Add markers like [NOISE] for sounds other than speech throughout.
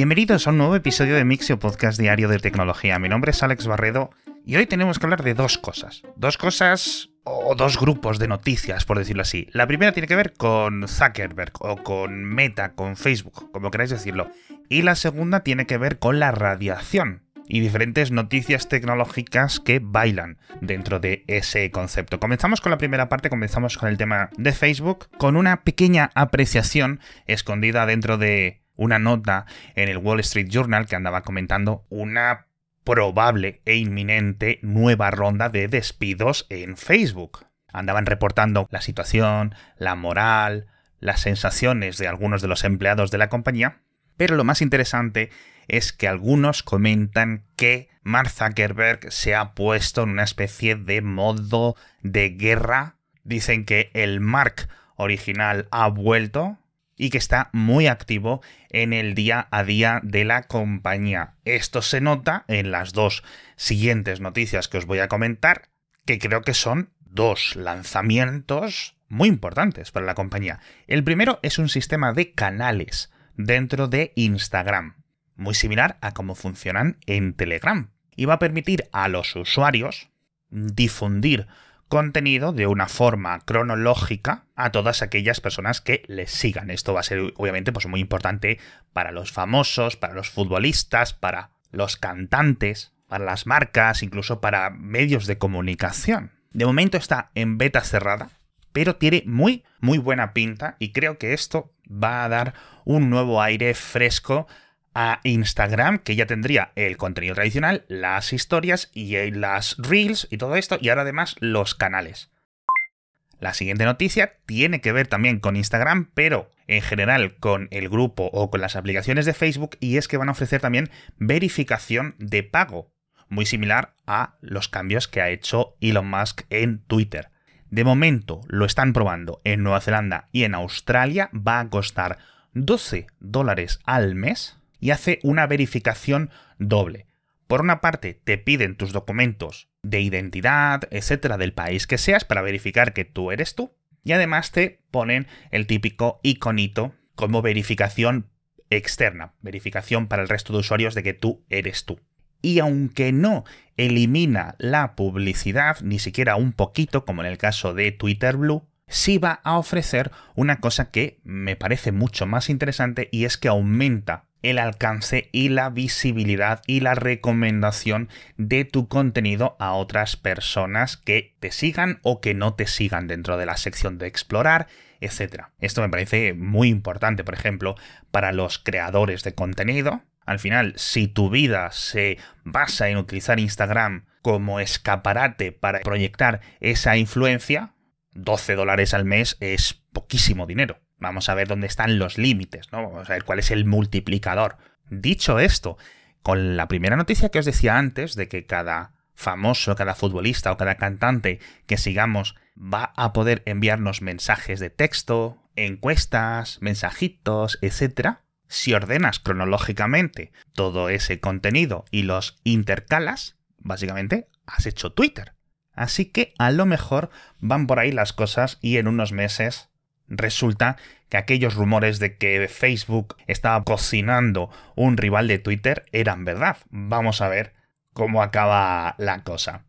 Bienvenidos a un nuevo episodio de Mixio Podcast Diario de Tecnología. Mi nombre es Alex Barredo y hoy tenemos que hablar de dos cosas. Dos cosas o dos grupos de noticias, por decirlo así. La primera tiene que ver con Zuckerberg o con Meta, con Facebook, como queráis decirlo. Y la segunda tiene que ver con la radiación y diferentes noticias tecnológicas que bailan dentro de ese concepto. Comenzamos con la primera parte, comenzamos con el tema de Facebook, con una pequeña apreciación escondida dentro de una nota en el Wall Street Journal que andaba comentando una probable e inminente nueva ronda de despidos en Facebook. Andaban reportando la situación, la moral, las sensaciones de algunos de los empleados de la compañía, pero lo más interesante es que algunos comentan que Mark Zuckerberg se ha puesto en una especie de modo de guerra. Dicen que el Mark original ha vuelto y que está muy activo en el día a día de la compañía. Esto se nota en las dos siguientes noticias que os voy a comentar, que creo que son dos lanzamientos muy importantes para la compañía. El primero es un sistema de canales dentro de Instagram muy similar a cómo funcionan en Telegram. Y va a permitir a los usuarios difundir contenido de una forma cronológica a todas aquellas personas que les sigan. Esto va a ser obviamente pues, muy importante para los famosos, para los futbolistas, para los cantantes, para las marcas, incluso para medios de comunicación. De momento está en beta cerrada, pero tiene muy, muy buena pinta y creo que esto va a dar un nuevo aire fresco a Instagram, que ya tendría el contenido tradicional, las historias y las reels y todo esto, y ahora además los canales. La siguiente noticia tiene que ver también con Instagram, pero en general con el grupo o con las aplicaciones de Facebook, y es que van a ofrecer también verificación de pago, muy similar a los cambios que ha hecho Elon Musk en Twitter. De momento lo están probando en Nueva Zelanda y en Australia, va a costar 12 dólares al mes y hace una verificación doble. Por una parte, te piden tus documentos de identidad, etcétera, del país que seas para verificar que tú eres tú. Y además te ponen el típico iconito como verificación externa, verificación para el resto de usuarios de que tú eres tú. Y aunque no elimina la publicidad, ni siquiera un poquito, como en el caso de Twitter Blue, sí va a ofrecer una cosa que me parece mucho más interesante y es que aumenta el alcance y la visibilidad y la recomendación de tu contenido a otras personas que te sigan o que no te sigan dentro de la sección de explorar, etc. Esto me parece muy importante, por ejemplo, para los creadores de contenido. Al final, si tu vida se basa en utilizar Instagram como escaparate para proyectar esa influencia, 12 dólares al mes es poquísimo dinero. Vamos a ver dónde están los límites, ¿no? Vamos a ver cuál es el multiplicador. Dicho esto, con la primera noticia que os decía antes de que cada famoso, cada futbolista o cada cantante que sigamos va a poder enviarnos mensajes de texto, encuestas, mensajitos, etc. Si ordenas cronológicamente todo ese contenido y los intercalas, básicamente has hecho Twitter. Así que a lo mejor van por ahí las cosas y en unos meses resulta que aquellos rumores de que Facebook estaba cocinando un rival de Twitter eran verdad. Vamos a ver cómo acaba la cosa.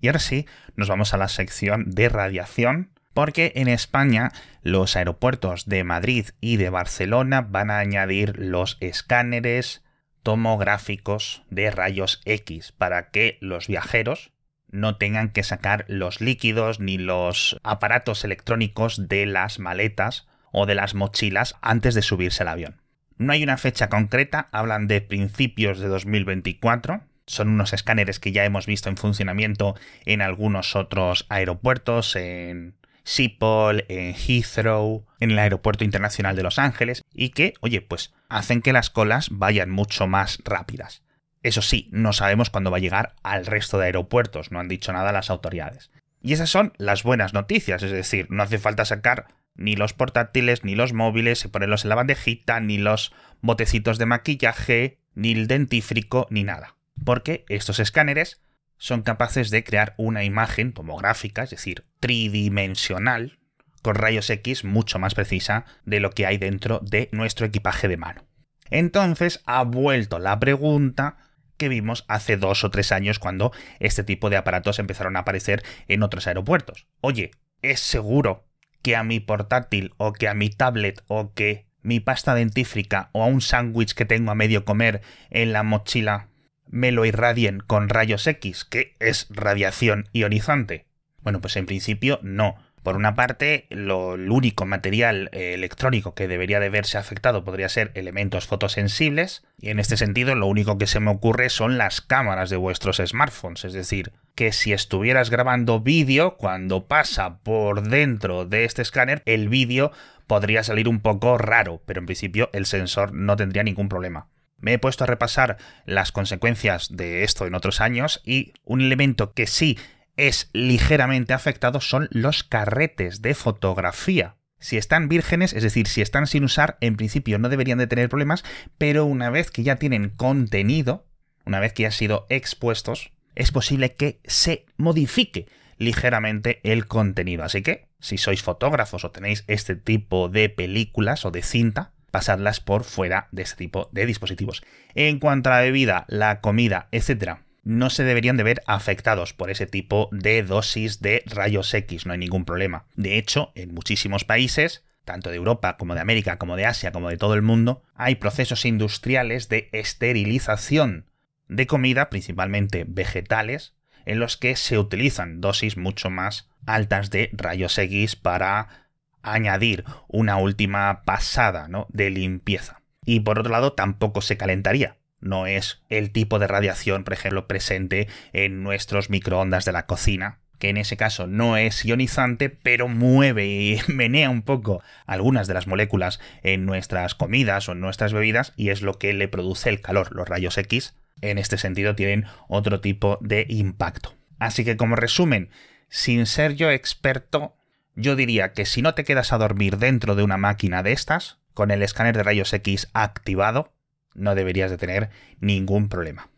Y ahora sí, nos vamos a la sección de radiación, porque en España los aeropuertos de Madrid y de Barcelona van a añadir los escáneres tomográficos de rayos X para que los viajeros no tengan que sacar los líquidos ni los aparatos electrónicos de las maletas o de las mochilas antes de subirse al avión. No hay una fecha concreta, hablan de principios de 2024. Son unos escáneres que ya hemos visto en funcionamiento en algunos otros aeropuertos, en Schiphol, en Heathrow, en el Aeropuerto Internacional de Los Ángeles, y que, oye, pues hacen que las colas vayan mucho más rápidas. Eso sí, no sabemos cuándo va a llegar al resto de aeropuertos, no han dicho nada las autoridades. Y esas son las buenas noticias, es decir, no hace falta sacar ni los portátiles, ni los móviles, y ponerlos en la bandejita, ni los botecitos de maquillaje, ni el dentífrico, ni nada. Porque estos escáneres son capaces de crear una imagen tomográfica, es decir, tridimensional, con rayos X mucho más precisa de lo que hay dentro de nuestro equipaje de mano. Entonces ha vuelto la pregunta que vimos hace dos o tres años cuando este tipo de aparatos empezaron a aparecer en otros aeropuertos. Oye, ¿es seguro que a mi portátil o que a mi tablet o que mi pasta dentífrica o a un sándwich que tengo a medio comer en la mochila me lo irradien con rayos X, que es radiación ionizante? Bueno, pues en principio no. Por una parte, lo, el único material eh, electrónico que debería de verse afectado podría ser elementos fotosensibles, y en este sentido lo único que se me ocurre son las cámaras de vuestros smartphones, es decir, que si estuvieras grabando vídeo, cuando pasa por dentro de este escáner, el vídeo podría salir un poco raro, pero en principio el sensor no tendría ningún problema. Me he puesto a repasar las consecuencias de esto en otros años y un elemento que sí es ligeramente afectado son los carretes de fotografía. Si están vírgenes, es decir, si están sin usar, en principio no deberían de tener problemas, pero una vez que ya tienen contenido, una vez que ya han sido expuestos, es posible que se modifique ligeramente el contenido. Así que, si sois fotógrafos o tenéis este tipo de películas o de cinta, pasadlas por fuera de este tipo de dispositivos. En cuanto a la bebida, la comida, etcétera, no se deberían de ver afectados por ese tipo de dosis de rayos X, no hay ningún problema. De hecho, en muchísimos países, tanto de Europa como de América, como de Asia, como de todo el mundo, hay procesos industriales de esterilización de comida, principalmente vegetales, en los que se utilizan dosis mucho más altas de rayos X para añadir una última pasada ¿no? de limpieza. Y por otro lado, tampoco se calentaría no es el tipo de radiación, por ejemplo, presente en nuestros microondas de la cocina, que en ese caso no es ionizante, pero mueve y [LAUGHS] menea un poco algunas de las moléculas en nuestras comidas o en nuestras bebidas y es lo que le produce el calor. Los rayos X, en este sentido, tienen otro tipo de impacto. Así que como resumen, sin ser yo experto, yo diría que si no te quedas a dormir dentro de una máquina de estas, con el escáner de rayos X activado, no deberías de tener ningún problema.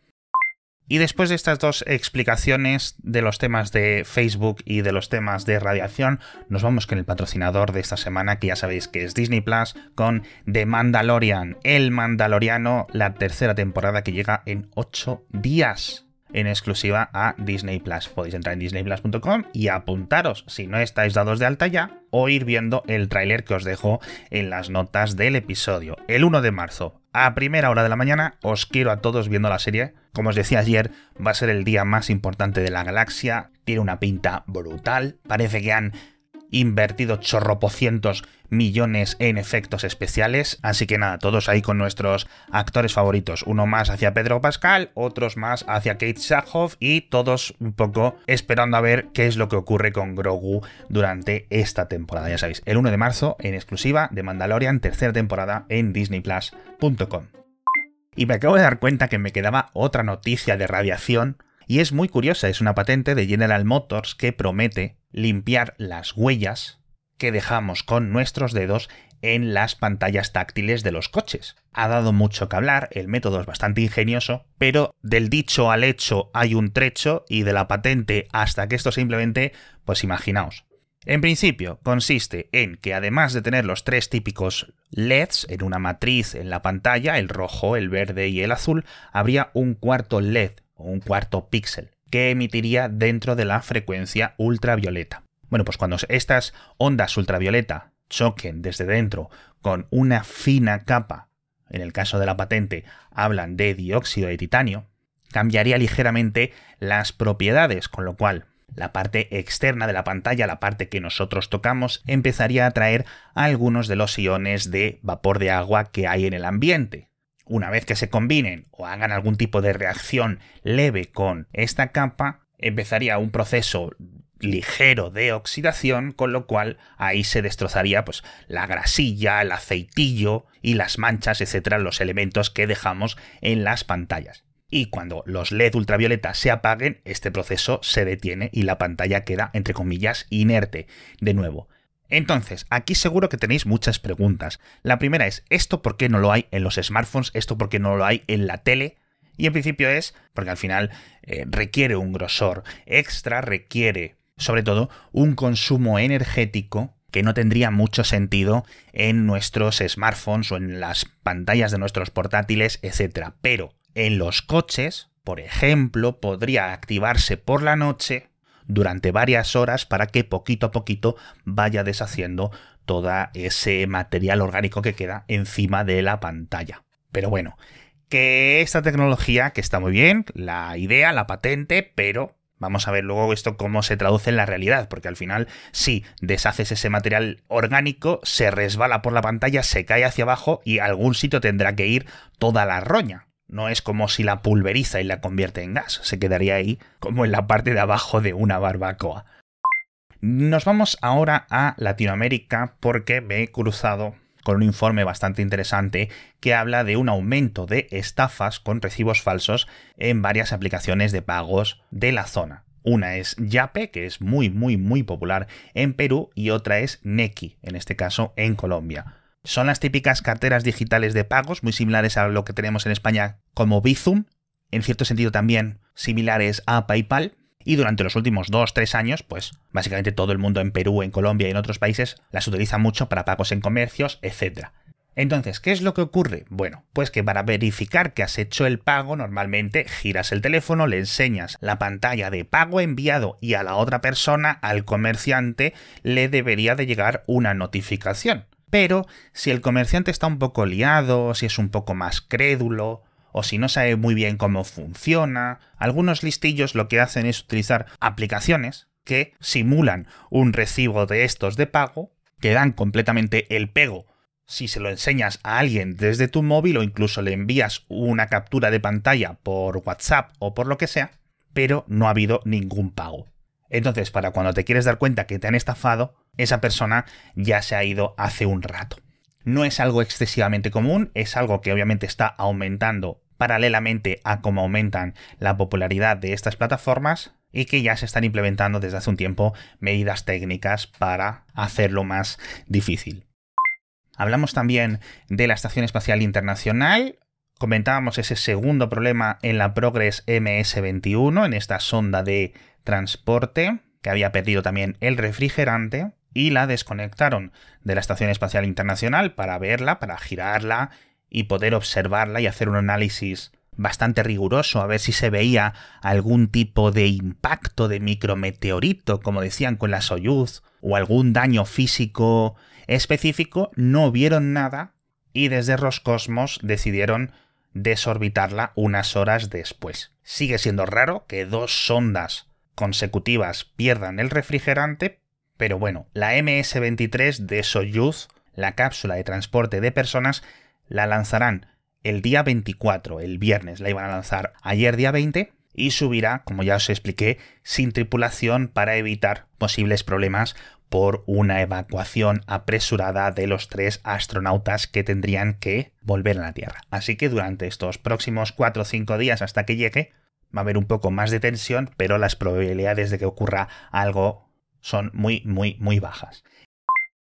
Y después de estas dos explicaciones de los temas de Facebook y de los temas de radiación, nos vamos con el patrocinador de esta semana, que ya sabéis que es Disney Plus, con The Mandalorian, El Mandaloriano, la tercera temporada que llega en 8 días en exclusiva a Disney Plus. Podéis entrar en disneyplus.com y apuntaros, si no estáis dados de alta ya, o ir viendo el tráiler que os dejo en las notas del episodio. El 1 de marzo a primera hora de la mañana os quiero a todos viendo la serie. Como os decía ayer, va a ser el día más importante de la galaxia. Tiene una pinta brutal. Parece que han invertido chorropocientos millones en efectos especiales. Así que nada, todos ahí con nuestros actores favoritos. Uno más hacia Pedro Pascal, otros más hacia Kate Sackhoff y todos un poco esperando a ver qué es lo que ocurre con Grogu durante esta temporada. Ya sabéis, el 1 de marzo en exclusiva de Mandalorian, tercera temporada en disneyplus.com. Y me acabo de dar cuenta que me quedaba otra noticia de radiación y es muy curiosa, es una patente de General Motors que promete limpiar las huellas que dejamos con nuestros dedos en las pantallas táctiles de los coches. Ha dado mucho que hablar, el método es bastante ingenioso, pero del dicho al hecho hay un trecho y de la patente hasta que esto simplemente, pues imaginaos. En principio, consiste en que además de tener los tres típicos LEDs en una matriz en la pantalla, el rojo, el verde y el azul, habría un cuarto LED o un cuarto píxel, que emitiría dentro de la frecuencia ultravioleta. Bueno, pues cuando estas ondas ultravioleta choquen desde dentro con una fina capa, en el caso de la patente hablan de dióxido de titanio, cambiaría ligeramente las propiedades, con lo cual la parte externa de la pantalla, la parte que nosotros tocamos, empezaría a atraer algunos de los iones de vapor de agua que hay en el ambiente, una vez que se combinen o hagan algún tipo de reacción leve con esta capa, empezaría un proceso ligero de oxidación, con lo cual ahí se destrozaría pues la grasilla, el aceitillo y las manchas, etcétera, los elementos que dejamos en las pantallas. Y cuando los LED ultravioleta se apaguen, este proceso se detiene y la pantalla queda, entre comillas, inerte. De nuevo, entonces, aquí seguro que tenéis muchas preguntas. La primera es, ¿esto por qué no lo hay en los smartphones? ¿Esto por qué no lo hay en la tele? Y en principio es porque al final eh, requiere un grosor extra, requiere sobre todo un consumo energético que no tendría mucho sentido en nuestros smartphones o en las pantallas de nuestros portátiles, etc. Pero en los coches, por ejemplo, podría activarse por la noche durante varias horas para que poquito a poquito vaya deshaciendo todo ese material orgánico que queda encima de la pantalla. Pero bueno, que esta tecnología, que está muy bien, la idea, la patente, pero vamos a ver luego esto cómo se traduce en la realidad, porque al final, si deshaces ese material orgánico, se resbala por la pantalla, se cae hacia abajo y algún sitio tendrá que ir toda la roña. No es como si la pulveriza y la convierte en gas, se quedaría ahí como en la parte de abajo de una barbacoa. Nos vamos ahora a Latinoamérica porque me he cruzado con un informe bastante interesante que habla de un aumento de estafas con recibos falsos en varias aplicaciones de pagos de la zona. Una es Yape, que es muy, muy, muy popular en Perú, y otra es Neki, en este caso en Colombia. Son las típicas carteras digitales de pagos, muy similares a lo que tenemos en España como Bizum, en cierto sentido también similares a PayPal, y durante los últimos 2-3 años, pues básicamente todo el mundo en Perú, en Colombia y en otros países las utiliza mucho para pagos en comercios, etc. Entonces, ¿qué es lo que ocurre? Bueno, pues que para verificar que has hecho el pago, normalmente giras el teléfono, le enseñas la pantalla de pago enviado y a la otra persona, al comerciante, le debería de llegar una notificación. Pero si el comerciante está un poco liado, si es un poco más crédulo, o si no sabe muy bien cómo funciona, algunos listillos lo que hacen es utilizar aplicaciones que simulan un recibo de estos de pago, que dan completamente el pego si se lo enseñas a alguien desde tu móvil o incluso le envías una captura de pantalla por WhatsApp o por lo que sea, pero no ha habido ningún pago. Entonces, para cuando te quieres dar cuenta que te han estafado, esa persona ya se ha ido hace un rato. No es algo excesivamente común, es algo que obviamente está aumentando paralelamente a cómo aumentan la popularidad de estas plataformas y que ya se están implementando desde hace un tiempo medidas técnicas para hacerlo más difícil. Hablamos también de la Estación Espacial Internacional, comentábamos ese segundo problema en la Progress MS-21, en esta sonda de transporte, que había perdido también el refrigerante, y la desconectaron de la Estación Espacial Internacional para verla, para girarla y poder observarla y hacer un análisis bastante riguroso a ver si se veía algún tipo de impacto de micrometeorito, como decían con la Soyuz, o algún daño físico específico, no vieron nada y desde Roscosmos decidieron desorbitarla unas horas después. Sigue siendo raro que dos sondas consecutivas pierdan el refrigerante, pero bueno, la MS-23 de Soyuz, la cápsula de transporte de personas, la lanzarán el día 24, el viernes, la iban a lanzar ayer día 20 y subirá, como ya os expliqué, sin tripulación para evitar posibles problemas por una evacuación apresurada de los tres astronautas que tendrían que volver a la Tierra. Así que durante estos próximos 4 o 5 días hasta que llegue, va a haber un poco más de tensión, pero las probabilidades de que ocurra algo son muy, muy, muy bajas.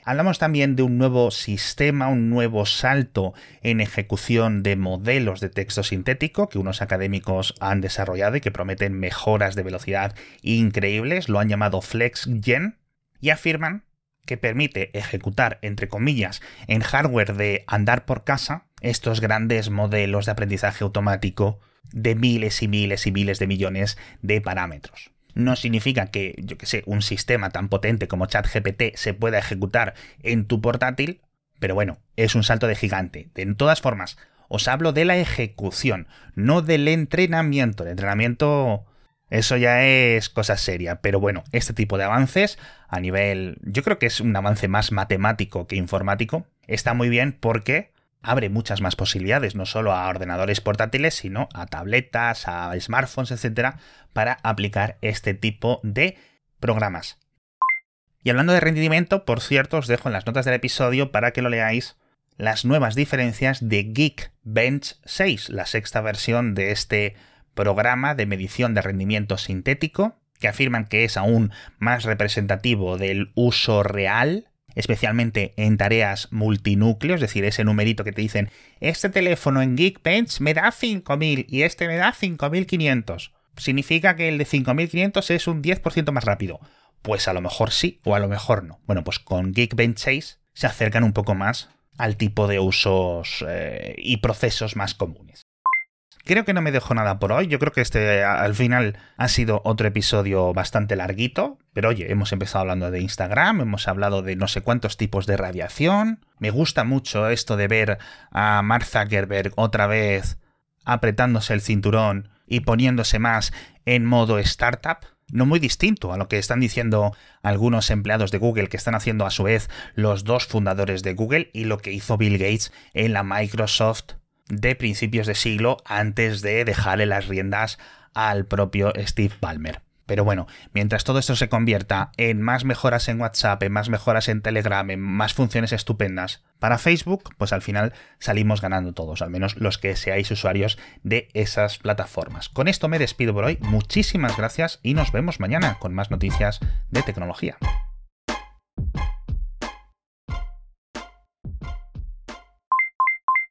Hablamos también de un nuevo sistema, un nuevo salto en ejecución de modelos de texto sintético que unos académicos han desarrollado y que prometen mejoras de velocidad increíbles. Lo han llamado FlexGen y afirman que permite ejecutar, entre comillas, en hardware de andar por casa estos grandes modelos de aprendizaje automático de miles y miles y miles de millones de parámetros no significa que, yo que sé, un sistema tan potente como ChatGPT se pueda ejecutar en tu portátil, pero bueno, es un salto de gigante. De todas formas, os hablo de la ejecución, no del entrenamiento. El entrenamiento, eso ya es cosa seria, pero bueno, este tipo de avances a nivel, yo creo que es un avance más matemático que informático, está muy bien porque abre muchas más posibilidades, no solo a ordenadores portátiles, sino a tabletas, a smartphones, etcétera, para aplicar este tipo de programas. Y hablando de rendimiento, por cierto, os dejo en las notas del episodio para que lo leáis las nuevas diferencias de Geekbench 6, la sexta versión de este programa de medición de rendimiento sintético, que afirman que es aún más representativo del uso real especialmente en tareas multinúcleo, es decir, ese numerito que te dicen, este teléfono en Geekbench me da 5000 y este me da 5500. Significa que el de 5500 es un 10% más rápido. Pues a lo mejor sí o a lo mejor no. Bueno, pues con Geekbench 6 se acercan un poco más al tipo de usos eh, y procesos más comunes. Creo que no me dejo nada por hoy. Yo creo que este al final ha sido otro episodio bastante larguito. Pero oye, hemos empezado hablando de Instagram, hemos hablado de no sé cuántos tipos de radiación. Me gusta mucho esto de ver a Mark Zuckerberg otra vez apretándose el cinturón y poniéndose más en modo startup. No muy distinto a lo que están diciendo algunos empleados de Google que están haciendo a su vez los dos fundadores de Google y lo que hizo Bill Gates en la Microsoft de principios de siglo antes de dejarle las riendas al propio Steve Ballmer. Pero bueno, mientras todo esto se convierta en más mejoras en WhatsApp, en más mejoras en Telegram, en más funciones estupendas para Facebook, pues al final salimos ganando todos, al menos los que seáis usuarios de esas plataformas. Con esto me despido por hoy, muchísimas gracias y nos vemos mañana con más noticias de tecnología.